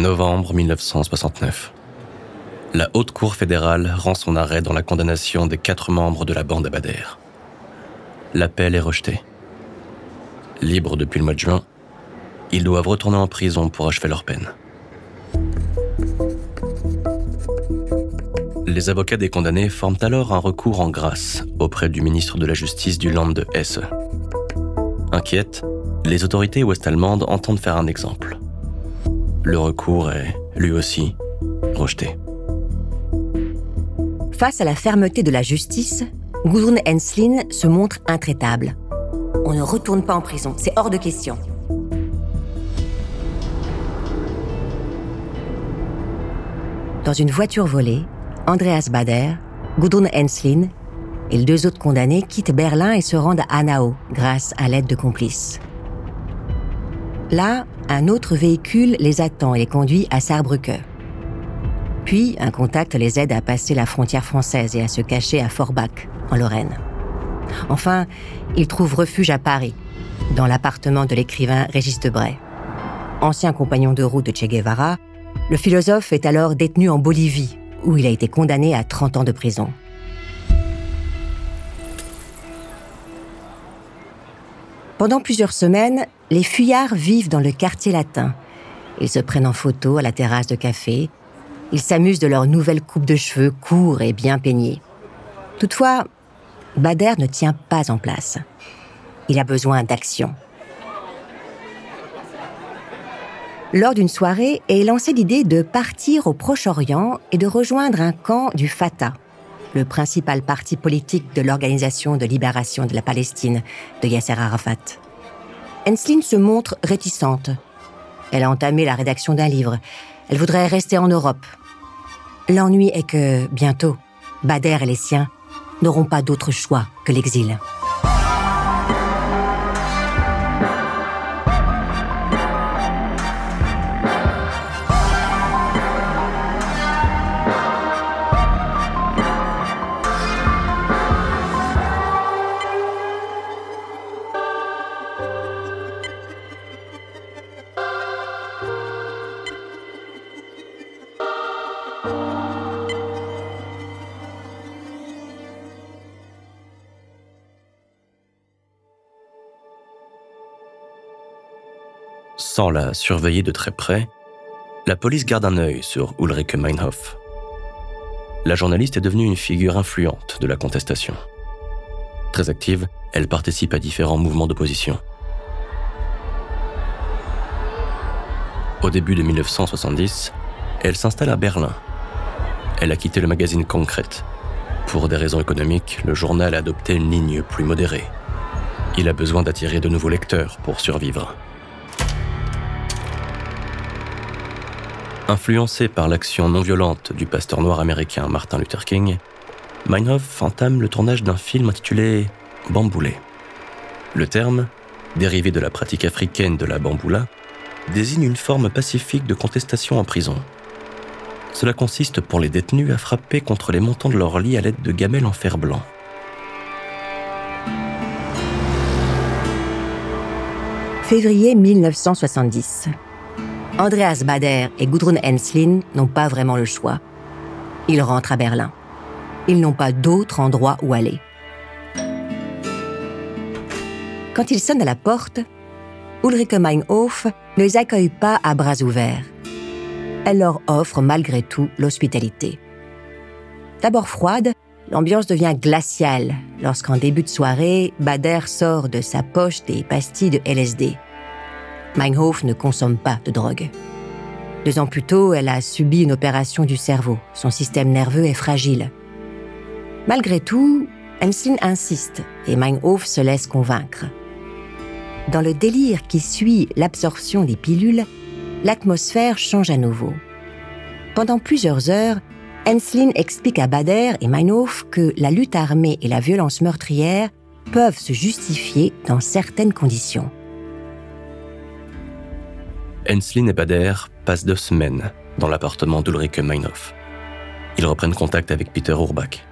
Novembre 1969. La Haute Cour fédérale rend son arrêt dans la condamnation des quatre membres de la bande Abader. L'appel est rejeté. Libres depuis le mois de juin, ils doivent retourner en prison pour achever leur peine. Les avocats des condamnés forment alors un recours en grâce auprès du ministre de la Justice du Land de Hesse. Inquiètes, les autorités ouest-allemandes entendent faire un exemple. Le recours est, lui aussi, rejeté. Face à la fermeté de la justice, Gudrun Henslin se montre intraitable. On ne retourne pas en prison, c'est hors de question. Dans une voiture volée, Andreas Bader, Gudrun Henslin et les deux autres condamnés quittent Berlin et se rendent à Hanau grâce à l'aide de complices. Là, un autre véhicule les attend et les conduit à Saarbrücke. Puis, un contact les aide à passer la frontière française et à se cacher à Forbach, en Lorraine. Enfin, ils trouvent refuge à Paris, dans l'appartement de l'écrivain Régis Debray. Ancien compagnon de route de Che Guevara, le philosophe est alors détenu en Bolivie, où il a été condamné à 30 ans de prison. Pendant plusieurs semaines, les fuyards vivent dans le quartier latin. Ils se prennent en photo à la terrasse de café. Ils s'amusent de leur nouvelle coupe de cheveux courts et bien peignés. Toutefois, Bader ne tient pas en place. Il a besoin d'action. Lors d'une soirée est lancée l'idée de partir au Proche-Orient et de rejoindre un camp du Fatah, le principal parti politique de l'Organisation de libération de la Palestine de Yasser Arafat. Enslin se montre réticente. Elle a entamé la rédaction d'un livre. Elle voudrait rester en Europe. L'ennui est que, bientôt, Bader et les siens n'auront pas d'autre choix que l'exil. Sans la surveiller de très près, la police garde un œil sur Ulrike Meinhof. La journaliste est devenue une figure influente de la contestation. Très active, elle participe à différents mouvements d'opposition. Au début de 1970, elle s'installe à Berlin. Elle a quitté le magazine Concrète. Pour des raisons économiques, le journal a adopté une ligne plus modérée. Il a besoin d'attirer de nouveaux lecteurs pour survivre. Influencé par l'action non violente du pasteur noir américain Martin Luther King, Meinhof entame le tournage d'un film intitulé Bamboulé. Le terme, dérivé de la pratique africaine de la bamboula, désigne une forme pacifique de contestation en prison. Cela consiste pour les détenus à frapper contre les montants de leur lit à l'aide de gamelles en fer blanc. Février 1970. Andreas Bader et Gudrun Henslin n'ont pas vraiment le choix. Ils rentrent à Berlin. Ils n'ont pas d'autre endroit où aller. Quand ils sonnent à la porte, Ulrike Meinhof ne les accueille pas à bras ouverts. Elle leur offre malgré tout l'hospitalité. D'abord froide, l'ambiance devient glaciale lorsqu'en début de soirée, Bader sort de sa poche des pastilles de LSD. Meinhof ne consomme pas de drogue. Deux ans plus tôt, elle a subi une opération du cerveau. Son système nerveux est fragile. Malgré tout, Enslin insiste et Meinhof se laisse convaincre. Dans le délire qui suit l'absorption des pilules, l'atmosphère change à nouveau. Pendant plusieurs heures, Enslin explique à Bader et Meinhof que la lutte armée et la violence meurtrière peuvent se justifier dans certaines conditions. Enslin et Bader passent deux semaines dans l'appartement d'Ulrike Meinhof. Ils reprennent contact avec Peter Urbach.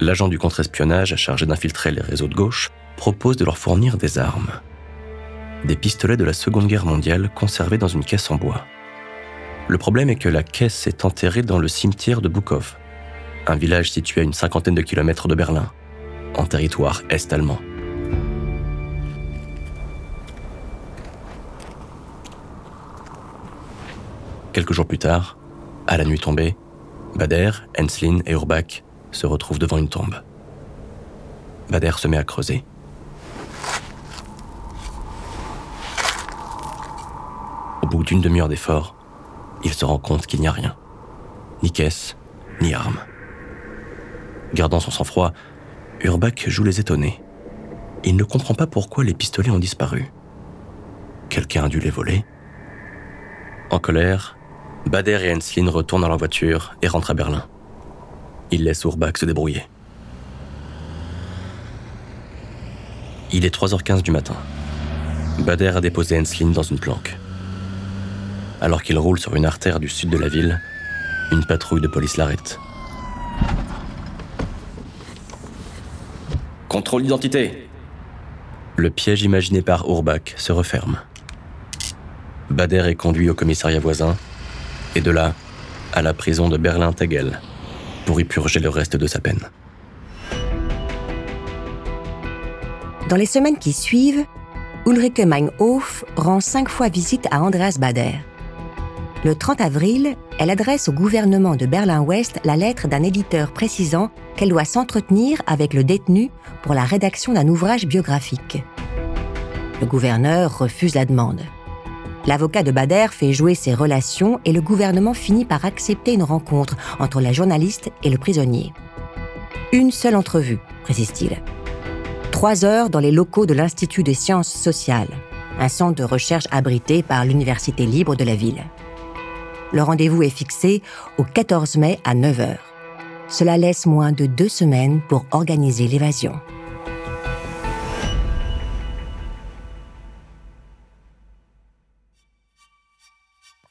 L'agent du contre-espionnage chargé d'infiltrer les réseaux de gauche propose de leur fournir des armes. Des pistolets de la Seconde Guerre mondiale conservés dans une caisse en bois. Le problème est que la caisse est enterrée dans le cimetière de Bukov, un village situé à une cinquantaine de kilomètres de Berlin, en territoire est-allemand. Quelques jours plus tard, à la nuit tombée, Bader, Enslin et Urbach se retrouvent devant une tombe. Bader se met à creuser. Au bout d'une demi-heure d'effort, il se rend compte qu'il n'y a rien. Ni caisse, ni arme. Gardant son sang-froid, Urbach joue les étonnés. Il ne comprend pas pourquoi les pistolets ont disparu. Quelqu'un a dû les voler. En colère, Bader et Enslin retournent dans leur voiture et rentrent à Berlin. Ils laissent Urbach se débrouiller. Il est 3h15 du matin. Bader a déposé Enslin dans une planque. Alors qu'il roule sur une artère du sud de la ville, une patrouille de police l'arrête. Contrôle d'identité. Le piège imaginé par Urbach se referme. Bader est conduit au commissariat voisin et de là à la prison de Berlin-Tegel pour y purger le reste de sa peine. Dans les semaines qui suivent, Ulrike Meinhof rend cinq fois visite à Andreas Bader. Le 30 avril, elle adresse au gouvernement de Berlin-Ouest la lettre d'un éditeur précisant qu'elle doit s'entretenir avec le détenu pour la rédaction d'un ouvrage biographique. Le gouverneur refuse la demande. L'avocat de Bader fait jouer ses relations et le gouvernement finit par accepter une rencontre entre la journaliste et le prisonnier. Une seule entrevue, précise-t-il. Trois heures dans les locaux de l'Institut des sciences sociales, un centre de recherche abrité par l'Université libre de la ville. Le rendez-vous est fixé au 14 mai à 9h. Cela laisse moins de deux semaines pour organiser l'évasion.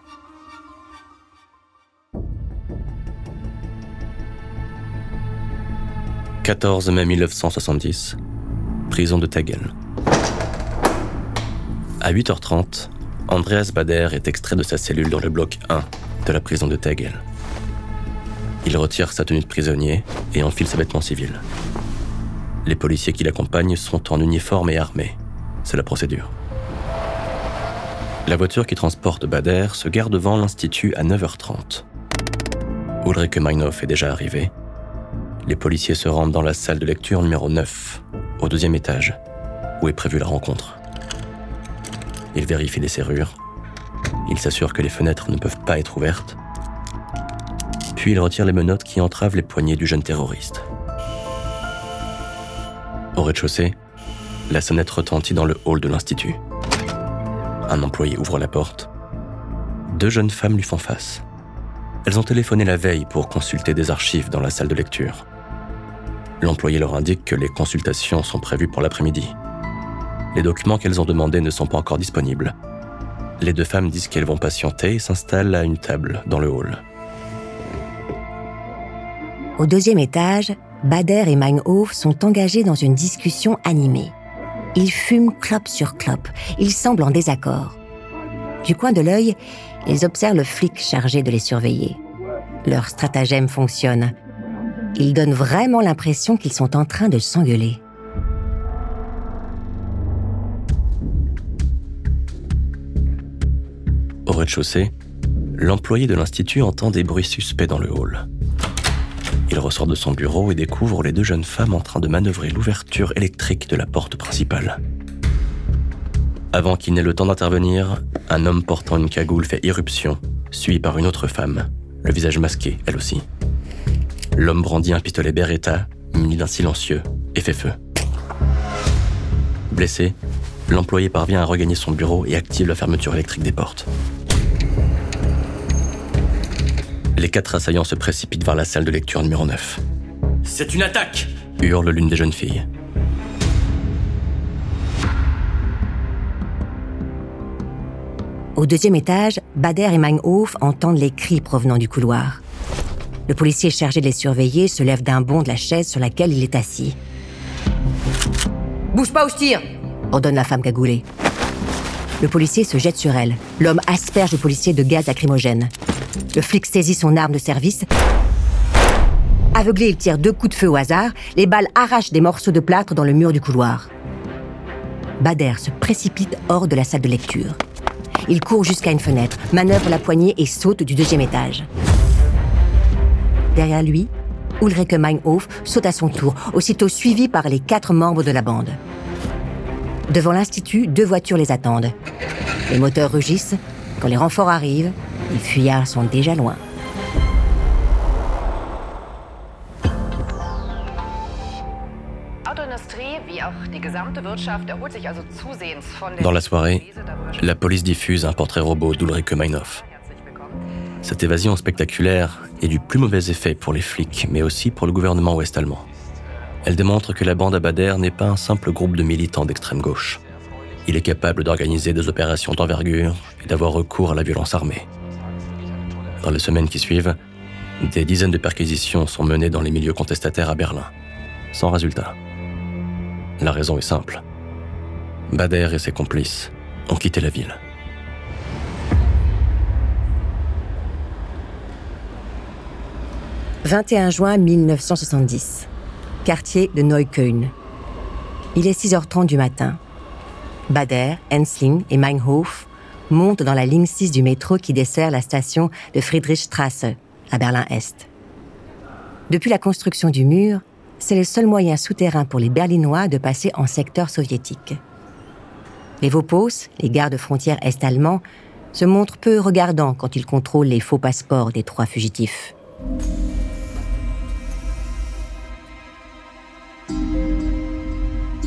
« 14 mai 1970, prison de Tegel. À 8h30, Andreas Bader est extrait de sa cellule dans le bloc 1 de la prison de Tegel. Il retire sa tenue de prisonnier et enfile ses vêtements civils. Les policiers qui l'accompagnent sont en uniforme et armés. C'est la procédure. La voiture qui transporte Bader se gare devant l'Institut à 9h30. Ulrike Meinhof est déjà arrivé. Les policiers se rendent dans la salle de lecture numéro 9, au deuxième étage, où est prévue la rencontre. Ils vérifient les serrures. Ils s'assurent que les fenêtres ne peuvent pas être ouvertes. Puis ils retirent les menottes qui entravent les poignets du jeune terroriste. Au rez-de-chaussée, la sonnette retentit dans le hall de l'Institut. Un employé ouvre la porte. Deux jeunes femmes lui font face. Elles ont téléphoné la veille pour consulter des archives dans la salle de lecture. L'employé leur indique que les consultations sont prévues pour l'après-midi. Les documents qu'elles ont demandés ne sont pas encore disponibles. Les deux femmes disent qu'elles vont patienter et s'installent à une table dans le hall. Au deuxième étage, Bader et Meinhof sont engagés dans une discussion animée. Ils fument clope sur clope. Ils semblent en désaccord. Du coin de l'œil, ils observent le flic chargé de les surveiller. Leur stratagème fonctionne. Ils donnent vraiment l'impression qu'ils sont en train de s'engueuler. Au rez-de-chaussée, l'employé de l'Institut entend des bruits suspects dans le hall. Il ressort de son bureau et découvre les deux jeunes femmes en train de manœuvrer l'ouverture électrique de la porte principale. Avant qu'il n'ait le temps d'intervenir, un homme portant une cagoule fait irruption, suivi par une autre femme, le visage masqué, elle aussi. L'homme brandit un pistolet Beretta, muni d'un silencieux, et fait feu. Blessé, l'employé parvient à regagner son bureau et active la fermeture électrique des portes. Les quatre assaillants se précipitent vers la salle de lecture numéro 9. C'est une attaque hurle l'une des jeunes filles. Au deuxième étage, Bader et Meinhof entendent les cris provenant du couloir. Le policier chargé de les surveiller se lève d'un bond de la chaise sur laquelle il est assis. Bouge pas ou je tire ordonne la femme cagoulée. Le policier se jette sur elle. L'homme asperge le policier de gaz lacrymogène. Le flic saisit son arme de service. Aveuglé, il tire deux coups de feu au hasard. Les balles arrachent des morceaux de plâtre dans le mur du couloir. Bader se précipite hors de la salle de lecture. Il court jusqu'à une fenêtre, manœuvre la poignée et saute du deuxième étage. Derrière lui, Ulrike Meinhof saute à son tour, aussitôt suivi par les quatre membres de la bande. Devant l'institut, deux voitures les attendent. Les moteurs rugissent. Quand les renforts arrivent, les fuyards sont déjà loin. Dans la soirée, la police diffuse un portrait robot d'Ulrike Meinhof. Cette évasion spectaculaire est du plus mauvais effet pour les flics, mais aussi pour le gouvernement ouest-allemand. Elle démontre que la bande Abader n'est pas un simple groupe de militants d'extrême gauche. Il est capable d'organiser des opérations d'envergure et d'avoir recours à la violence armée. Dans les semaines qui suivent, des dizaines de perquisitions sont menées dans les milieux contestataires à Berlin, sans résultat. La raison est simple. Bader et ses complices ont quitté la ville. 21 juin 1970. Quartier de Neukölln. Il est 6h30 du matin. Bader, Ensling et Meinhof montent dans la ligne 6 du métro qui dessert la station de Friedrichstrasse, à Berlin-Est. Depuis la construction du mur, c'est le seul moyen souterrain pour les Berlinois de passer en secteur soviétique. Les Vopos, les gardes frontières est-allemands, se montrent peu regardants quand ils contrôlent les faux passeports des trois fugitifs.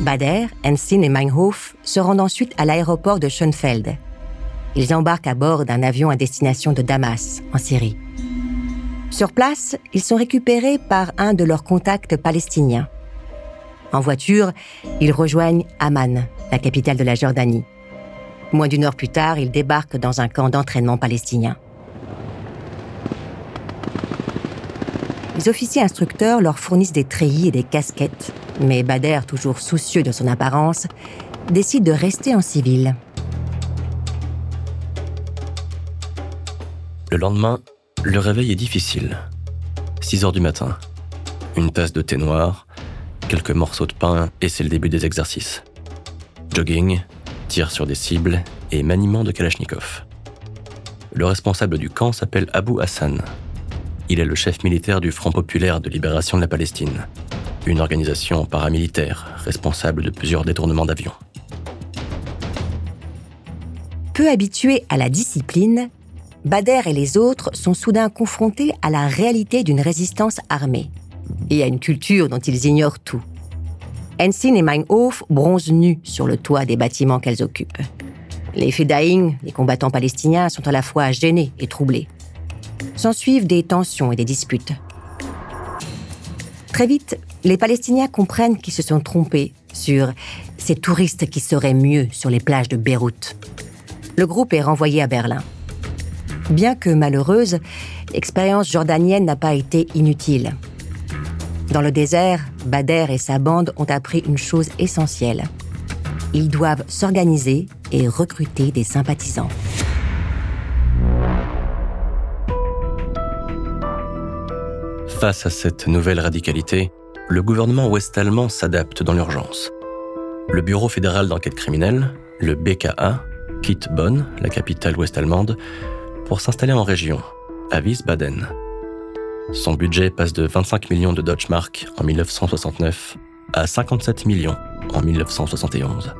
Bader, Ensign et Meinhof se rendent ensuite à l'aéroport de Schönfeld. Ils embarquent à bord d'un avion à destination de Damas, en Syrie. Sur place, ils sont récupérés par un de leurs contacts palestiniens. En voiture, ils rejoignent Amman, la capitale de la Jordanie. Moins d'une heure plus tard, ils débarquent dans un camp d'entraînement palestinien. Les officiers instructeurs leur fournissent des treillis et des casquettes, mais Bader, toujours soucieux de son apparence, décide de rester en civil. Le lendemain, le réveil est difficile. 6 heures du matin. Une tasse de thé noir, quelques morceaux de pain et c'est le début des exercices. Jogging, tir sur des cibles et maniement de Kalachnikov. Le responsable du camp s'appelle Abu Hassan, il est le chef militaire du Front populaire de libération de la Palestine, une organisation paramilitaire responsable de plusieurs détournements d'avions. Peu habitués à la discipline, Bader et les autres sont soudain confrontés à la réalité d'une résistance armée et à une culture dont ils ignorent tout. Ensign et Meinhof bronzent nus sur le toit des bâtiments qu'elles occupent. Les Fedaïn, les combattants palestiniens, sont à la fois gênés et troublés. S'ensuivent des tensions et des disputes. Très vite, les Palestiniens comprennent qu'ils se sont trompés sur ces touristes qui seraient mieux sur les plages de Beyrouth. Le groupe est renvoyé à Berlin. Bien que malheureuse, l'expérience jordanienne n'a pas été inutile. Dans le désert, Bader et sa bande ont appris une chose essentielle. Ils doivent s'organiser et recruter des sympathisants. Face à cette nouvelle radicalité, le gouvernement ouest-allemand s'adapte dans l'urgence. Le Bureau fédéral d'enquête criminelle, le BKA, quitte Bonn, la capitale ouest-allemande, pour s'installer en région, à Wiesbaden. Son budget passe de 25 millions de Deutschmark en 1969 à 57 millions en 1971.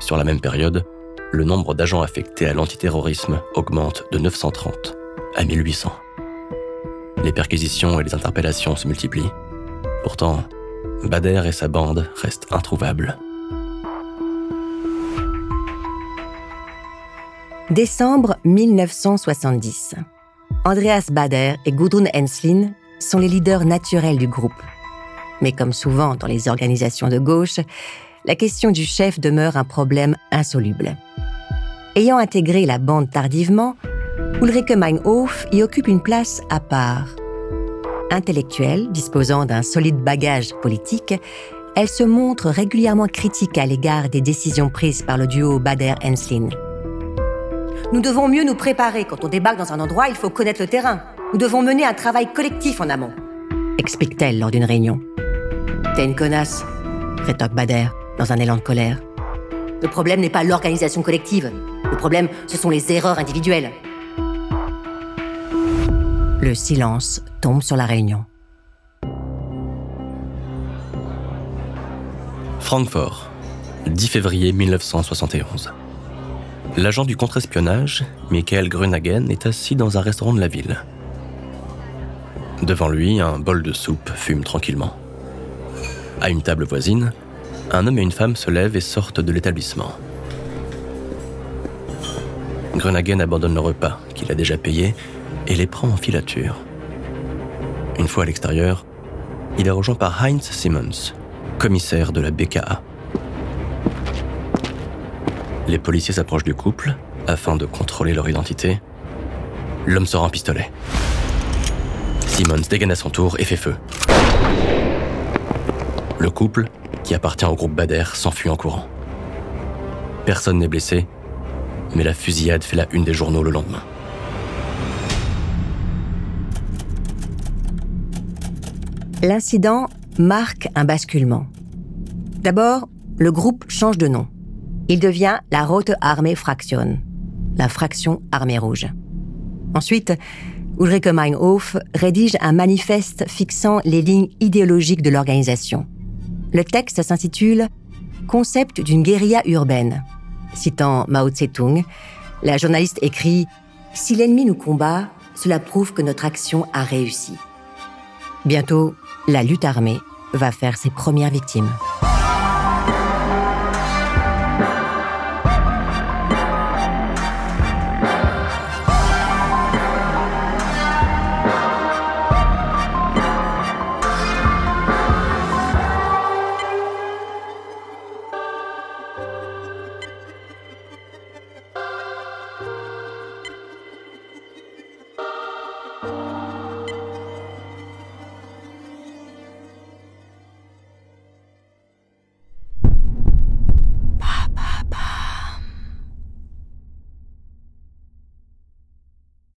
Sur la même période, le nombre d'agents affectés à l'antiterrorisme augmente de 930 à 1800. Les perquisitions et les interpellations se multiplient. Pourtant, Bader et sa bande restent introuvables. Décembre 1970. Andreas Bader et Gudrun Enslin sont les leaders naturels du groupe. Mais comme souvent dans les organisations de gauche, la question du chef demeure un problème insoluble. Ayant intégré la bande tardivement, Ulrike Meinhof y occupe une place à part. Intellectuelle, disposant d'un solide bagage politique, elle se montre régulièrement critique à l'égard des décisions prises par le duo Bader-Enslin. Nous devons mieux nous préparer. Quand on débarque dans un endroit, il faut connaître le terrain. Nous devons mener un travail collectif en amont, explique-t-elle lors d'une réunion. T'es une connasse, rétorque Bader, dans un élan de colère. Le problème n'est pas l'organisation collective. Le problème, ce sont les erreurs individuelles. Le silence tombe sur la réunion. Francfort, 10 février 1971. L'agent du contre-espionnage, Michael Grunagen, est assis dans un restaurant de la ville. Devant lui, un bol de soupe fume tranquillement. À une table voisine, un homme et une femme se lèvent et sortent de l'établissement. Grunagen abandonne le repas, qu'il a déjà payé, et les prend en filature. Une fois à l'extérieur, il est rejoint par Heinz Simmons, commissaire de la BKA. Les policiers s'approchent du couple afin de contrôler leur identité. L'homme sort un pistolet. Simmons dégaine à son tour et fait feu. Le couple, qui appartient au groupe Bader, s'enfuit en courant. Personne n'est blessé, mais la fusillade fait la une des journaux le lendemain. L'incident marque un basculement. D'abord, le groupe change de nom. Il devient la Rote Armee Fraktion, la fraction armée rouge. Ensuite, Ulrike Meinhof rédige un manifeste fixant les lignes idéologiques de l'organisation. Le texte s'intitule Concept d'une guérilla urbaine. Citant Mao Tse-tung, la journaliste écrit Si l'ennemi nous combat, cela prouve que notre action a réussi. Bientôt, la lutte armée va faire ses premières victimes.